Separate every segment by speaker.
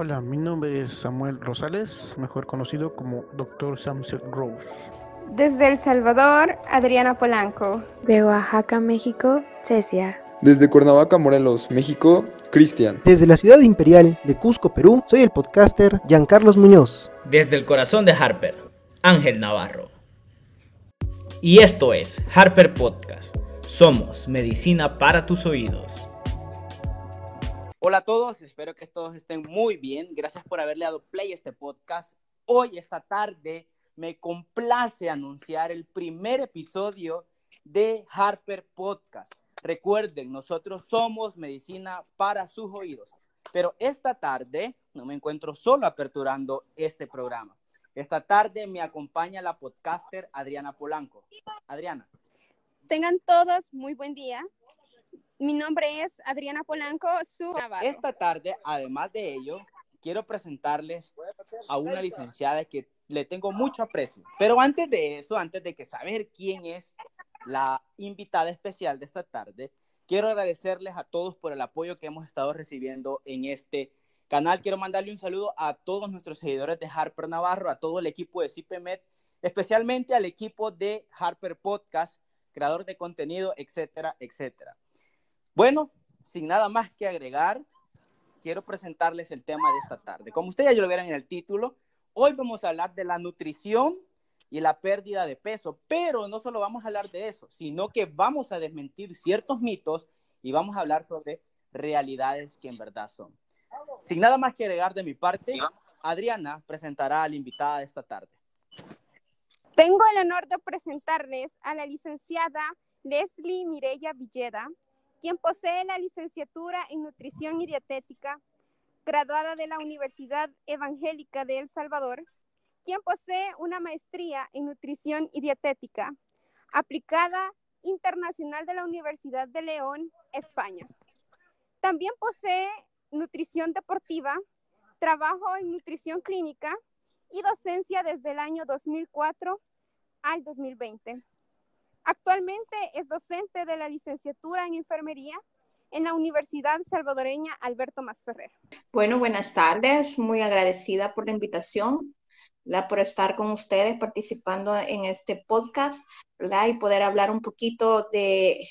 Speaker 1: Hola, mi nombre es Samuel Rosales, mejor conocido como Dr. Samset Rose.
Speaker 2: Desde El Salvador, Adriana Polanco.
Speaker 3: De Oaxaca, México, Cecia.
Speaker 4: Desde Cuernavaca, Morelos, México, Cristian.
Speaker 5: Desde la ciudad imperial de Cusco, Perú, soy el podcaster Giancarlos Muñoz.
Speaker 6: Desde el corazón de Harper, Ángel Navarro. Y esto es Harper Podcast. Somos medicina para tus oídos.
Speaker 7: Hola a todos, espero que todos estén muy bien. Gracias por haberle dado play a este podcast. Hoy, esta tarde, me complace anunciar el primer episodio de Harper Podcast. Recuerden, nosotros somos medicina para sus oídos, pero esta tarde no me encuentro solo aperturando este programa. Esta tarde me acompaña la podcaster Adriana Polanco. Adriana.
Speaker 2: Tengan todos muy buen día. Mi nombre es Adriana Polanco, su
Speaker 7: Esta tarde, además de ello, quiero presentarles a una licenciada que le tengo mucho aprecio. Pero antes de eso, antes de que saber quién es la invitada especial de esta tarde, quiero agradecerles a todos por el apoyo que hemos estado recibiendo en este canal. Quiero mandarle un saludo a todos nuestros seguidores de Harper Navarro, a todo el equipo de CIPEMED, especialmente al equipo de Harper Podcast, creador de contenido, etcétera, etcétera. Bueno, sin nada más que agregar, quiero presentarles el tema de esta tarde. Como ustedes ya lo vieron en el título, hoy vamos a hablar de la nutrición y la pérdida de peso, pero no solo vamos a hablar de eso, sino que vamos a desmentir ciertos mitos y vamos a hablar sobre realidades que en verdad son. Sin nada más que agregar de mi parte, Adriana presentará a la invitada de esta tarde.
Speaker 2: Tengo el honor de presentarles a la licenciada Leslie Mireya Villeda, quien posee la licenciatura en Nutrición y Dietética, graduada de la Universidad Evangélica de El Salvador, quien posee una maestría en Nutrición y Dietética, aplicada internacional de la Universidad de León, España. También posee nutrición deportiva, trabajo en nutrición clínica y docencia desde el año 2004 al 2020. Actualmente es docente de la licenciatura en enfermería en la Universidad Salvadoreña Alberto Masferrer.
Speaker 8: Bueno, buenas tardes. Muy agradecida por la invitación, por estar con ustedes participando en este podcast, ¿verdad? Y poder hablar un poquito de,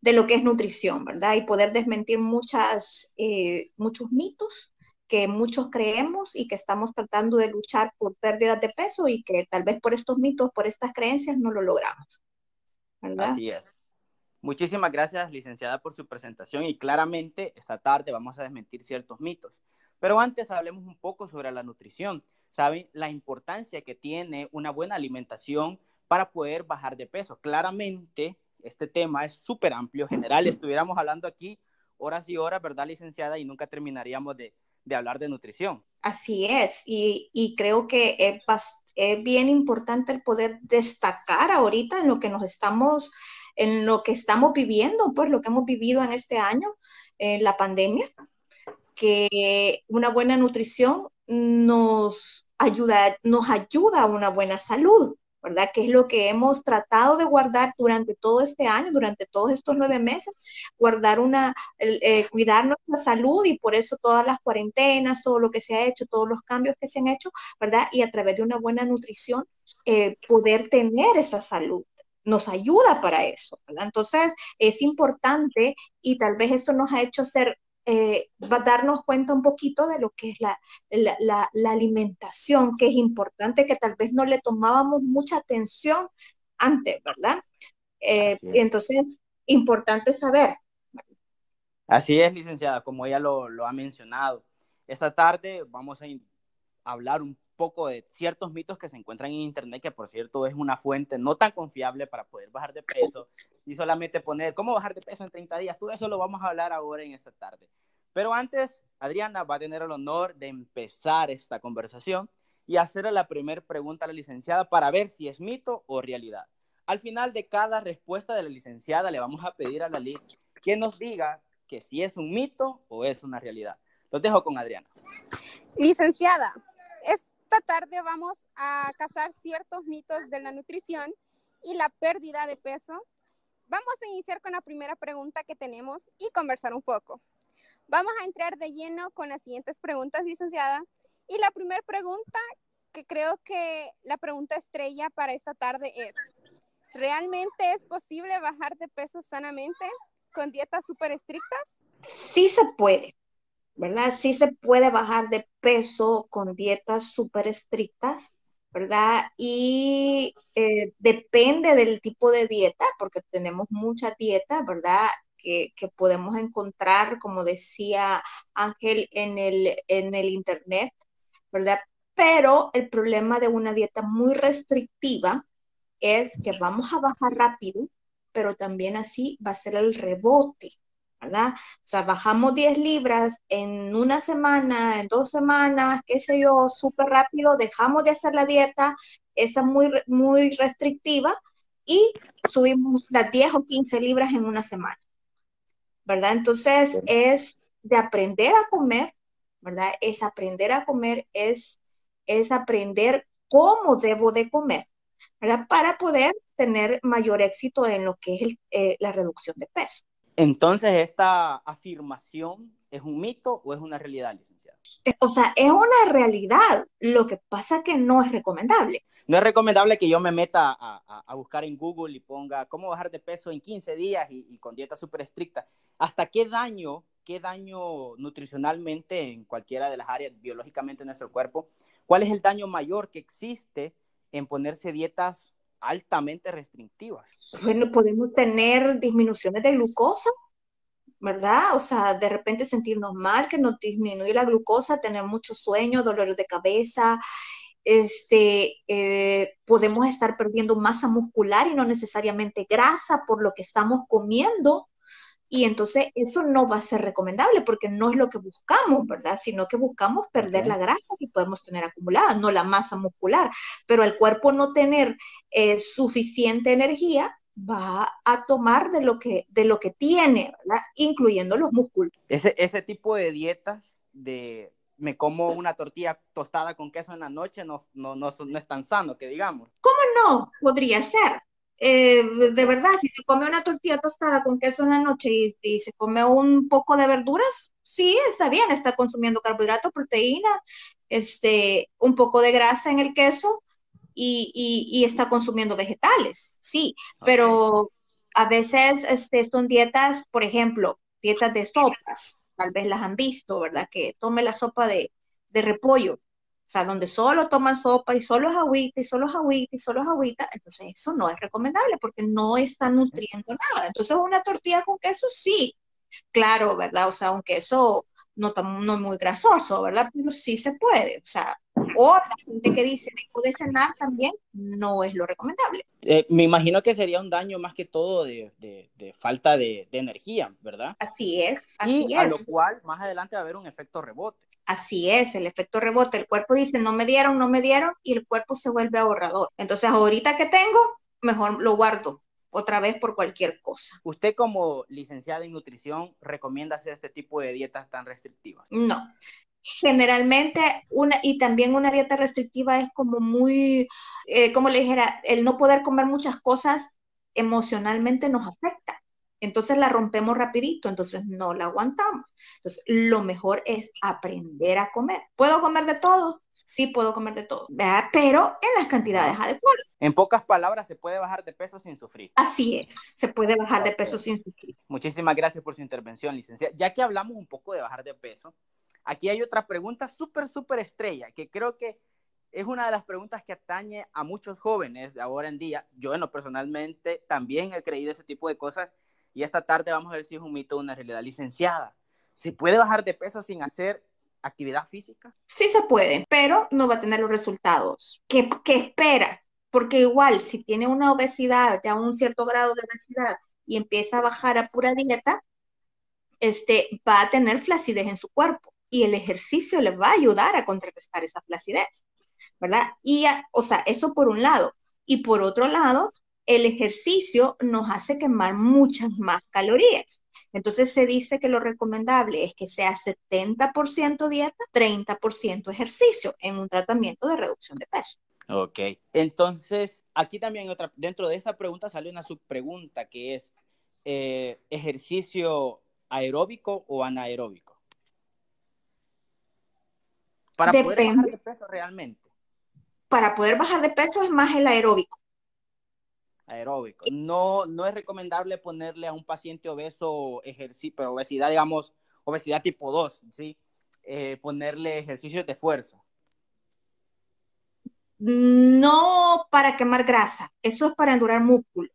Speaker 8: de lo que es nutrición, ¿verdad? Y poder desmentir muchas, eh, muchos mitos que muchos creemos y que estamos tratando de luchar por pérdidas de peso y que tal vez por estos mitos, por estas creencias, no lo logramos.
Speaker 7: Así es. Muchísimas gracias, licenciada, por su presentación y claramente esta tarde vamos a desmentir ciertos mitos. Pero antes hablemos un poco sobre la nutrición. ¿Saben la importancia que tiene una buena alimentación para poder bajar de peso? Claramente este tema es súper amplio, general. Estuviéramos hablando aquí horas y horas, ¿verdad, licenciada? Y nunca terminaríamos de, de hablar de nutrición.
Speaker 8: Así es, y, creo que es, es, bien importante el poder destacar ahorita en lo que nos estamos, en lo que estamos viviendo, pues lo que hemos vivido en este año, en la pandemia, que una buena nutrición nos ayuda, nos ayuda a una buena salud. ¿Verdad? Que es lo que hemos tratado de guardar durante todo este año, durante todos estos nueve meses, guardar una, eh, cuidar nuestra salud y por eso todas las cuarentenas, todo lo que se ha hecho, todos los cambios que se han hecho, ¿verdad? Y a través de una buena nutrición, eh, poder tener esa salud nos ayuda para eso. Entonces, es importante y tal vez eso nos ha hecho ser eh, va a darnos cuenta un poquito de lo que es la, la, la, alimentación, que es importante, que tal vez no le tomábamos mucha atención antes, ¿verdad? Eh, entonces, importante saber.
Speaker 7: Así es, licenciada, como ella lo, lo ha mencionado. Esta tarde vamos a hablar un poco de ciertos mitos que se encuentran en Internet, que por cierto es una fuente no tan confiable para poder bajar de peso y solamente poner cómo bajar de peso en 30 días. Todo eso lo vamos a hablar ahora en esta tarde. Pero antes, Adriana va a tener el honor de empezar esta conversación y hacerle la primera pregunta a la licenciada para ver si es mito o realidad. Al final de cada respuesta de la licenciada le vamos a pedir a la ley que nos diga que si es un mito o es una realidad. Los dejo con Adriana.
Speaker 2: Licenciada, esta tarde vamos a cazar ciertos mitos de la nutrición y la pérdida de peso. Vamos a iniciar con la primera pregunta que tenemos y conversar un poco. Vamos a entrar de lleno con las siguientes preguntas, licenciada. Y la primera pregunta, que creo que la pregunta estrella para esta tarde es, ¿realmente es posible bajar de peso sanamente con dietas súper estrictas?
Speaker 8: Sí se puede, ¿verdad? Sí se puede bajar de peso con dietas súper estrictas, ¿verdad? Y eh, depende del tipo de dieta, porque tenemos muchas dietas, ¿verdad? Que, que, podemos encontrar, como decía Ángel, en el, en el Internet, ¿verdad? Pero el problema de una dieta muy restrictiva es que vamos a bajar rápido, pero también así va a ser el rebote, ¿verdad? O sea, bajamos 10 libras en una semana, en dos semanas, qué sé yo, súper rápido, dejamos de hacer la dieta, esa muy, muy restrictiva, y subimos las 10 o 15 libras en una semana, ¿verdad? Entonces es de aprender a comer, ¿verdad? Es aprender a comer, es, es aprender cómo debo de comer, ¿verdad? Para poder tener mayor éxito en lo que es eh, la reducción de peso.
Speaker 7: Entonces, ¿esta afirmación es un mito o es una realidad, licenciada?
Speaker 8: O sea, es una realidad. Lo que pasa que no es recomendable.
Speaker 7: No es recomendable que yo me meta a, a, buscar en Google y ponga cómo bajar de peso en 15 días y, y con dieta súper estricta. ¿Hasta qué daño, qué daño nutricionalmente en cualquiera de las áreas biológicamente en nuestro cuerpo? ¿Cuál es el daño mayor que existe en ponerse dietas altamente restrictivas.
Speaker 8: Bueno, podemos tener disminuciones de glucosa, ¿verdad? O sea, de repente sentirnos mal, que nos disminuye la glucosa, tener mucho sueño, dolores de cabeza, este, eh, podemos estar perdiendo masa muscular y no necesariamente grasa por lo que estamos comiendo, y entonces eso no va a ser recomendable porque no es lo que buscamos, ¿verdad? Sino que buscamos perder la grasa que podemos tener acumulada, no la masa muscular. Pero al cuerpo no tener eh, suficiente energía, va a tomar de lo que, de lo que tiene, ¿verdad? Incluyendo los músculos.
Speaker 7: Ese, ese tipo de dietas de me como una tortilla tostada con queso en la noche no, no, no, no es tan sano, que digamos.
Speaker 8: ¿Cómo no? Podría ser. Eh, de verdad, si se come una tortilla tostada con queso en la noche y, se come un poco de verduras, sí, está bien, está consumiendo carbohidrato, proteína, este, un poco de grasa en el queso y, está consumiendo vegetales, sí, pero a veces este, son dietas, por ejemplo, dietas de sopas, tal vez las han visto, ¿verdad? Que tome la sopa de, de repollo sea, donde solo toman sopa y solo es agüita y solo es agüita y solo es agüita, entonces eso no es recomendable porque no está nutriendo nada. Entonces una tortilla con queso sí, claro, ¿verdad? O sea, un queso no, no muy grasoso, ¿verdad? Pero sí se puede, o sea, o la gente que dice después de cenar también no es lo recomendable.
Speaker 7: Eh, me imagino que sería un daño más que todo de, de, falta de, de, energía, ¿verdad?
Speaker 8: Así es. Así
Speaker 7: y a lo cual más adelante va a haber un efecto rebote.
Speaker 8: Así es, el efecto rebote. El cuerpo dice, no me dieron, no me dieron, y el cuerpo se vuelve ahorrador. Entonces, ahorita que tengo, mejor lo guardo otra vez por cualquier cosa.
Speaker 7: ¿Usted como licenciada en nutrición recomienda hacer este tipo de dietas tan restrictivas?
Speaker 8: No, generalmente una y también una dieta restrictiva es como muy, eh, como le dijera, el no poder comer muchas cosas emocionalmente nos afecta. Entonces la rompemos rapidito, entonces no la aguantamos. Entonces lo mejor es aprender a comer. ¿Puedo comer de todo? Sí puedo comer de todo, pero en las cantidades adecuadas.
Speaker 7: En pocas palabras, se puede bajar de peso sin sufrir.
Speaker 8: Así es, se puede bajar de peso sin sufrir.
Speaker 7: Muchísimas gracias por su intervención, licenciada. Ya que hablamos un poco de bajar de peso, Aquí hay otra pregunta súper, súper estrella, que creo que es una de las preguntas que atañe a muchos jóvenes de ahora en día. Yo, en lo personalmente, también he creído ese tipo de cosas y esta tarde vamos a ver si es un mito o una realidad. Licenciada, ¿se puede bajar de peso sin hacer actividad física?
Speaker 8: Sí se puede, pero no va a tener los resultados que espera, porque igual si tiene una obesidad, ya un cierto grado de obesidad y empieza a bajar a pura dieta, este, va a tener flacidez en su cuerpo y el ejercicio le va a ayudar a contrarrestar esa flacidez, ¿verdad? Y, o sea, eso por un lado. Y por otro lado, el ejercicio nos hace quemar muchas más calorías. Entonces se dice que lo recomendable es que sea 70% dieta, 30% ejercicio en un tratamiento de reducción de peso.
Speaker 7: Ok, entonces aquí también otra, dentro de esa pregunta sale una subpregunta que es eh, ejercicio aeróbico o anaeróbico. Para poder bajar de peso realmente,
Speaker 8: Para poder bajar de peso es más el aeróbico.
Speaker 7: aeróbico. No, no es recomendable ponerle a un paciente obeso ejercicio, pero obesidad, digamos, obesidad tipo 2, ¿sí? Eh, ponerle ejercicios de fuerza.
Speaker 8: No para quemar grasa, eso es para endurar músculo.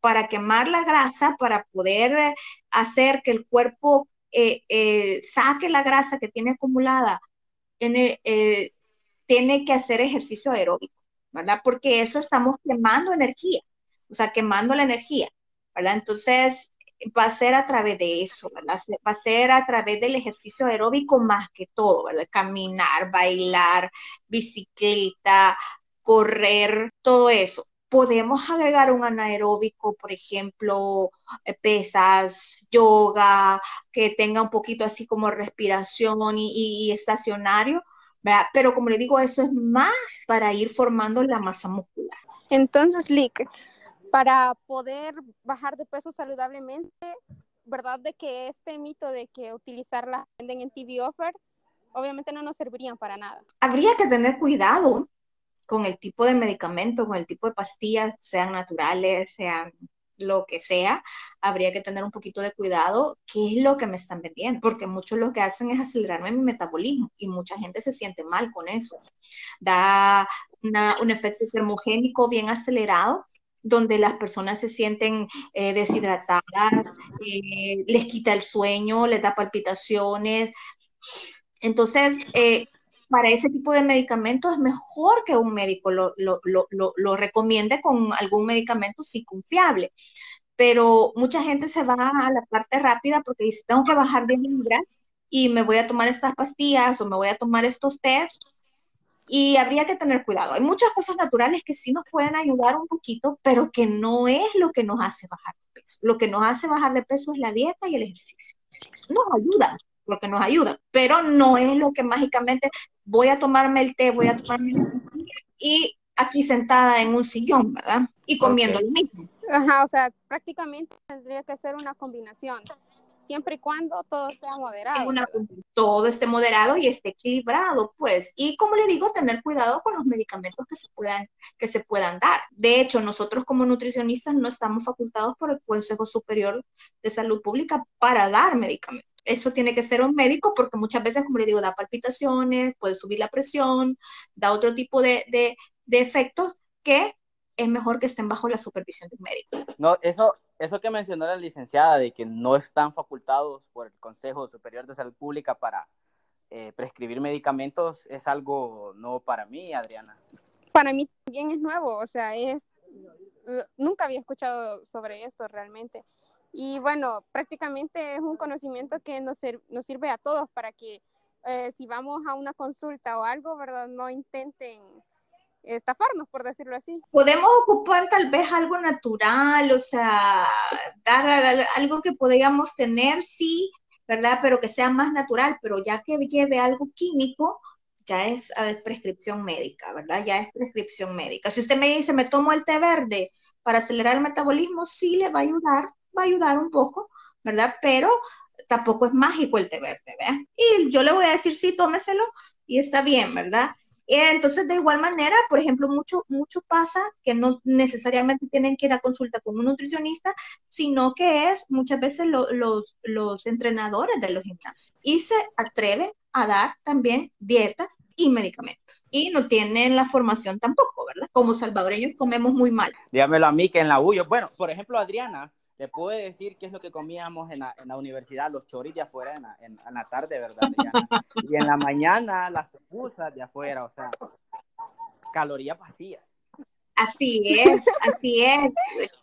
Speaker 8: Para quemar la grasa, para poder hacer que el cuerpo eh, eh, saque la grasa que tiene acumulada, tiene, eh, tiene que hacer ejercicio aeróbico, ¿verdad? Porque eso estamos quemando energía, o sea, quemando la energía, ¿verdad? Entonces, va a ser a través de eso, ¿verdad? Va a ser a través del ejercicio aeróbico más que todo, ¿verdad? Caminar, bailar, bicicleta, correr, todo eso. Podemos agregar un anaeróbico, por ejemplo, eh, pesas, yoga, que tenga un poquito así como respiración y, y- y estacionario, ¿verdad? Pero como le digo, eso es más para ir formando la masa muscular.
Speaker 2: Entonces, Lick, para poder bajar de peso saludablemente, ¿verdad? De que este mito de que utilizar la venden en TV Offer, obviamente no nos servirían para nada.
Speaker 8: Habría que tener cuidado con el tipo de medicamento, con el tipo de pastillas, sean naturales, sean lo que sea, habría que tener un poquito de cuidado qué es lo que me están vendiendo, porque muchos lo que hacen es acelerarme mi metabolismo y mucha gente se siente mal con eso. Da un efecto termogénico bien acelerado donde las personas se sienten eh, deshidratadas, eh, les quita el sueño, les da palpitaciones. Entonces, eh, para ese tipo de medicamentos es mejor que un médico lo, lo, lo, lo, recomiende con algún medicamento sí confiable. Pero mucha gente se va a la parte rápida porque dice, tengo que bajar de libras y me voy a tomar estas pastillas o me voy a tomar estos test y habría que tener cuidado. Hay muchas cosas naturales que sí nos pueden ayudar un poquito, pero que no es lo que nos hace bajar de peso. Lo que nos hace bajar de peso es la dieta y el ejercicio. Nos ayudan, lo que nos ayuda, pero no es lo que mágicamente voy a tomarme el té, voy a tomarme el y aquí sentada en un sillón, ¿verdad? Y comiendo lo mismo.
Speaker 2: Ajá, o sea, prácticamente tendría que ser una combinación, siempre y cuando todo sea moderado.
Speaker 8: Todo esté moderado y esté equilibrado, pues. Y como le digo, tener cuidado con los medicamentos que se puedan, que se puedan dar. De hecho, nosotros como nutricionistas no estamos facultados por el Consejo Superior de Salud Pública para dar medicamentos. Eso tiene que ser un médico porque muchas veces, como le digo, da palpitaciones, puede subir la presión, da otro tipo de, de, de efectos que es mejor que estén bajo la supervisión de un médico.
Speaker 7: No, eso, eso que mencionó la licenciada de que no están facultados por el Consejo Superior de Salud Pública para eh, prescribir medicamentos es algo nuevo para mí, Adriana.
Speaker 2: Para mí también es nuevo, o sea, es, nunca había escuchado sobre esto realmente. Y bueno, prácticamente es un conocimiento que nos, sir- nos sirve a todos para que eh, si vamos a una consulta o algo, ¿verdad? No intenten estafarnos, por decirlo así.
Speaker 8: podemos ocupar tal vez algo natural, o sea, dar al- algo que podríamos tener, sí, ¿verdad? Pero que sea más natural, pero ya que lleve algo químico, ya es eh, prescripción médica, ¿verdad? Ya es prescripción médica. Si usted me dice, me tomo el té verde para acelerar el metabolismo, sí le va a ayudar, va a ayudar un poco, ¿verdad? Pero tampoco es mágico el té verde, ¿verdad? Y yo le voy a decir, sí, tómeselo y está bien, ¿verdad? Entonces, de igual manera, por ejemplo, mucho, mucho pasa que no necesariamente tienen que ir a consulta con un nutricionista, sino que es muchas veces lo- los, los entrenadores de los gimnasios y se atreven a dar también dietas y medicamentos. Y no tienen la formación tampoco, ¿verdad? Como salvadoreños comemos muy mal.
Speaker 7: Dígamelo a mí que en la U, yo- bueno, por ejemplo, Adriana, le puede decir qué es lo que comíamos en la, en la universidad, los choris de afuera en la, en, la tarde, ¿verdad? Y en la mañana las pupusas de afuera, o sea, calorías vacías.
Speaker 8: Así es, así es.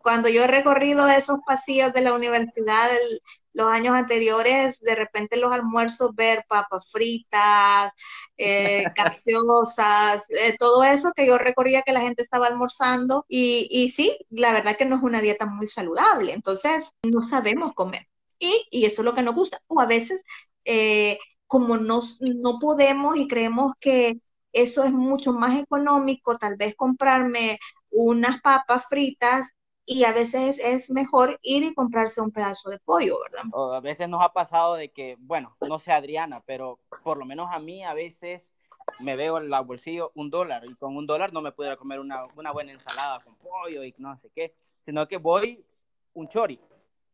Speaker 8: Cuando yo he recorrido esos pasillos de la universidad el- los años anteriores, de repente los almuerzos ver papas fritas, eh, gaseosas, eh, todo eso que yo recorría que la gente estaba almorzando y, y sí, la verdad que no es una dieta muy saludable, entonces no sabemos comer y, y eso es lo que nos gusta. O a veces, eh, como nos, no podemos y creemos que eso es mucho más económico, tal vez comprarme unas papas fritas y a veces es mejor ir y comprarse un pedazo de pollo, ¿verdad?
Speaker 7: O a veces nos ha pasado de que, bueno, no sé Adriana, pero por lo menos a mí a veces me veo el bolsillo un dólar y con un dólar no me pudiera comer una, una buena ensalada con pollo y no sé qué, sino que voy un chori,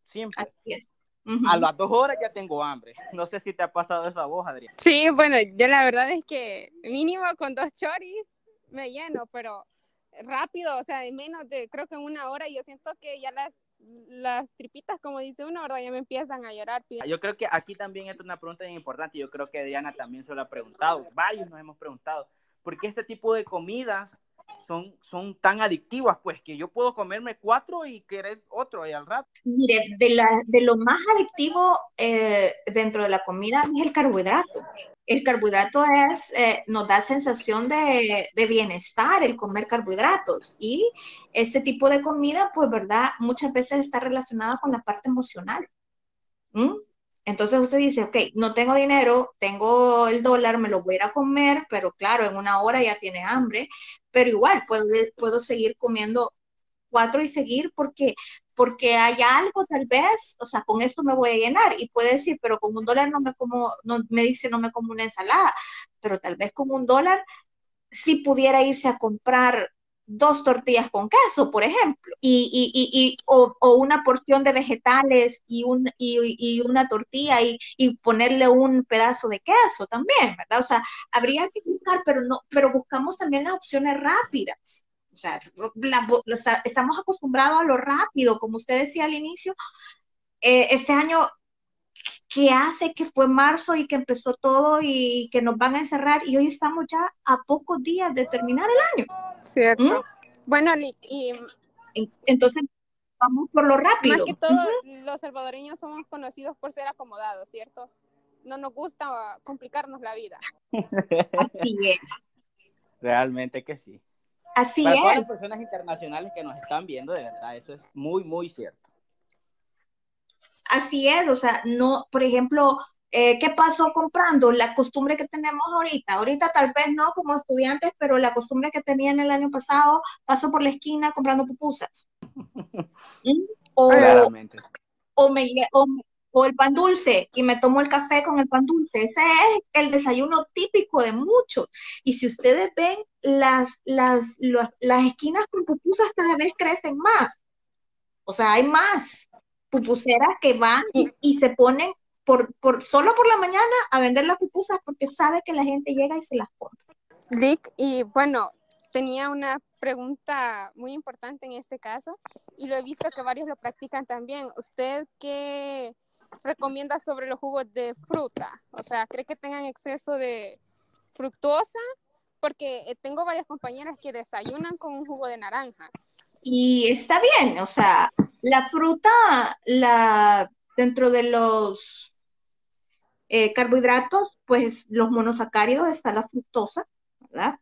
Speaker 7: siempre.
Speaker 8: Así es.
Speaker 7: A las dos horas ya tengo hambre. No sé si te ha pasado esa voz, Adrián.
Speaker 2: Sí, bueno, yo la verdad es que mínimo con dos choris me lleno, pero rápido, o sea, en menos de, creo que en una hora, yo siento que ya las, las tripitas, como dice uno, ¿verdad? Ya me empiezan a llorar.
Speaker 7: Yo creo que aquí también es una pregunta bien importante, yo creo que Adriana también se lo ha preguntado, varios nos hemos preguntado, ¿por qué este tipo de comidas son, son tan adictivas, pues que yo puedo comerme cuatro y querer otro y al rato.
Speaker 8: Mire, de, la, de lo más adictivo eh, dentro de la comida es el carbohidrato. El carbohidrato es, eh, nos da sensación de, de, bienestar el comer carbohidratos y ese tipo de comida, pues, ¿verdad? Muchas veces está relacionada con la parte emocional. Entonces usted dice, ok, no tengo dinero, tengo el dólar, me lo voy a ir a comer, pero claro, en una hora ya tiene hambre, pero igual puedo, puedo seguir comiendo cuatro y seguir porque, porque hay algo tal vez, o sea, con esto me voy a llenar y puede decir, pero con un dólar no me como, no me dice no me como una ensalada, pero tal vez con un dólar si pudiera irse a comprar dos tortillas con queso, por ejemplo, y, y, y, o, o, una porción de vegetales y, un, y, una tortilla y, ponerle un pedazo de queso también, ¿verdad? O sea, habría que buscar, pero, no, pero buscamos también las opciones rápidas. O sea, estamos acostumbrados a lo rápido, como usted decía al inicio. Eh, este año ¿qué hace que fue marzo y que empezó todo y que nos van a encerrar y hoy estamos ya a pocos días de terminar el año?
Speaker 2: Cierto. ¿Mm? Bueno, y
Speaker 8: entonces vamos por lo rápido.
Speaker 2: Más que todo, los salvadoreños somos conocidos por ser acomodados, ¿cierto? No nos gusta complicarnos la vida.
Speaker 8: Así es.
Speaker 7: Realmente que sí.
Speaker 8: Así
Speaker 7: Para
Speaker 8: es.
Speaker 7: todas las personas internacionales que nos están viendo, de verdad, eso es muy, muy cierto.
Speaker 8: Así es, o sea, no, por ejemplo, eh, ¿qué pasó comprando? La costumbre que tenemos ahorita, ahorita tal vez no como estudiantes, pero la costumbre que tenían el año pasado, pasó por la esquina comprando pupusas. ¿Mm? O, o, me, o, o, el pan dulce y me tomo el café con el pan dulce. Ese es el desayuno típico de muchos. Y si ustedes ven, las, las, las, las esquinas con pupusas cada vez crecen más. O sea, hay más pupuseras que van y, y se ponen por, por, solo por la mañana a vender las pupusas porque sabe que la gente llega y se las compra.
Speaker 2: Lick, y bueno, tenía una pregunta muy importante en este caso y lo he visto que varios lo practican también. ¿Usted qué recomienda sobre los jugos de fruta? O sea, ¿cree que tengan exceso de fructosa? Porque eh, tengo varias compañeras que desayunan con un jugo de naranja.
Speaker 8: Y está bien, o sea, la fruta, la, dentro de los eh, carbohidratos, pues los monosacáridos está la fructosa, ¿verdad?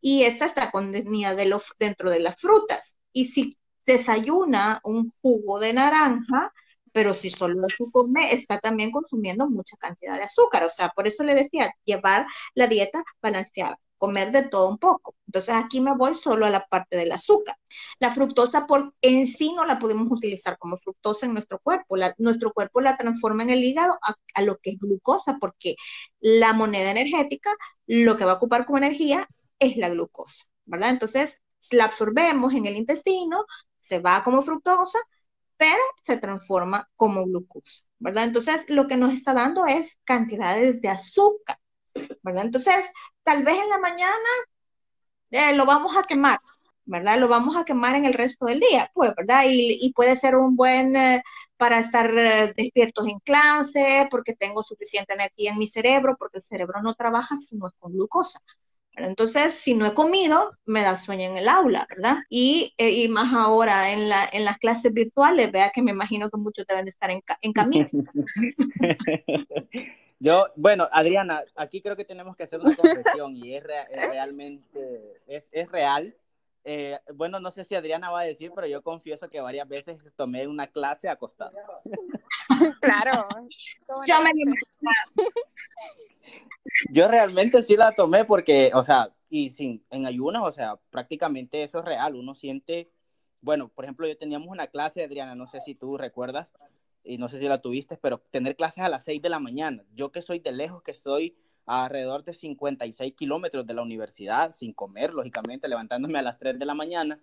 Speaker 8: Y esta está contenida dentro de las frutas. Y si desayuna un jugo de naranja, pero si solo eso come, está también consumiendo mucha cantidad de azúcar. O sea, por eso le decía, llevar la dieta balanceada comer de todo un poco. Entonces aquí me voy solo a la parte del azúcar. La fructosa por en sí no la podemos utilizar como fructosa en nuestro cuerpo. Nuestro cuerpo la transforma en el hígado a, a, lo que es glucosa porque la moneda energética lo que va a ocupar como energía es la glucosa, ¿verdad? Entonces la absorbemos en el intestino, se va como fructosa, pero se transforma como glucosa, ¿verdad? Entonces lo que nos está dando es cantidades de azúcar. ¿verdad? Entonces, tal vez en la mañana eh, lo vamos a quemar, ¿verdad? Lo vamos a quemar en el resto del día, pues, ¿verdad? Y, puede ser un buen eh, para estar eh, despiertos en clase, porque tengo suficiente energía en mi cerebro, porque el cerebro no trabaja si no es con glucosa. Entonces, si no he comido, me da sueño en el aula, ¿verdad? Y, eh, y más ahora en, la, en, las clases virtuales, vea que me imagino que muchos deben estar en, en camino.
Speaker 7: Yo, bueno, Adriana, aquí creo que tenemos que hacer una confesión y es, re es realmente, es, es real. Eh, bueno, no sé si Adriana va a decir, pero yo confieso que varias veces tomé una clase acostada.
Speaker 2: claro.
Speaker 8: Yo me
Speaker 7: Yo realmente sí la tomé porque, o sea, y sin, en ayunas, o sea, prácticamente eso es real. Uno siente, bueno, por ejemplo, yo teníamos una clase, Adriana, no sé si tú recuerdas, y no sé si la tuviste, pero tener clases a las 6 de la mañana. Yo que soy de lejos, que estoy alrededor de 56 kilómetros de la universidad, sin comer, lógicamente, levantándome a las 3 de la mañana.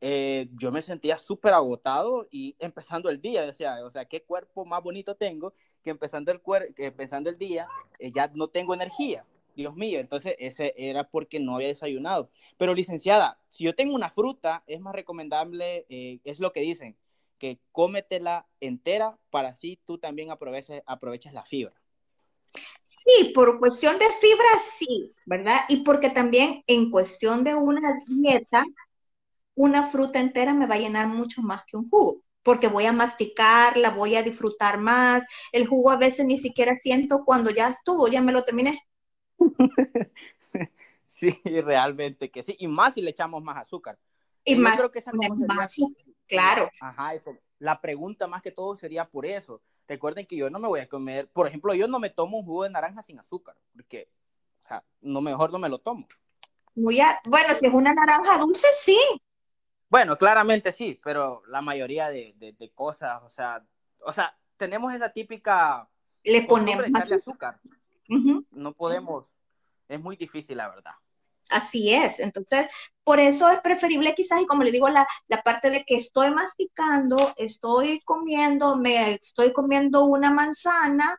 Speaker 7: Eh, yo me sentía súper agotado y empezando el día, decía, o sea, qué cuerpo más bonito tengo que empezando el, que empezando el día eh, ya no tengo energía. Dios mío, entonces ese era porque no había desayunado. Pero licenciada, si yo tengo una fruta, es más recomendable, eh, es lo que dicen, que cómetela entera para así tú también aproveches, aproveches la fibra.
Speaker 8: Sí, por cuestión de fibra, sí, ¿verdad? Y porque también en cuestión de una dieta, una fruta entera me va a llenar mucho más que un jugo, porque voy a masticarla, voy a disfrutar más. El jugo a veces ni siquiera siento cuando ya estuvo, ya me lo terminé.
Speaker 7: sí, realmente que sí. Y más si le echamos más azúcar.
Speaker 8: Y más, que claro.
Speaker 7: Ajá, la pregunta más que todo sería por eso. Recuerden que yo no me voy a comer, por ejemplo, yo no me tomo un jugo de naranja sin azúcar, porque, o sea, no mejor no me lo tomo.
Speaker 8: Muy bueno, si es una naranja dulce, sí.
Speaker 7: Bueno, claramente sí, pero la mayoría de, de, cosas, o sea, o sea, tenemos esa típica...
Speaker 8: Le ponemos azúcar.
Speaker 7: No podemos, es muy difícil, la verdad.
Speaker 8: Así es. Entonces, por eso es preferible quizás, y como le digo, la, la, parte de que estoy masticando, estoy comiendo, me estoy comiendo una manzana,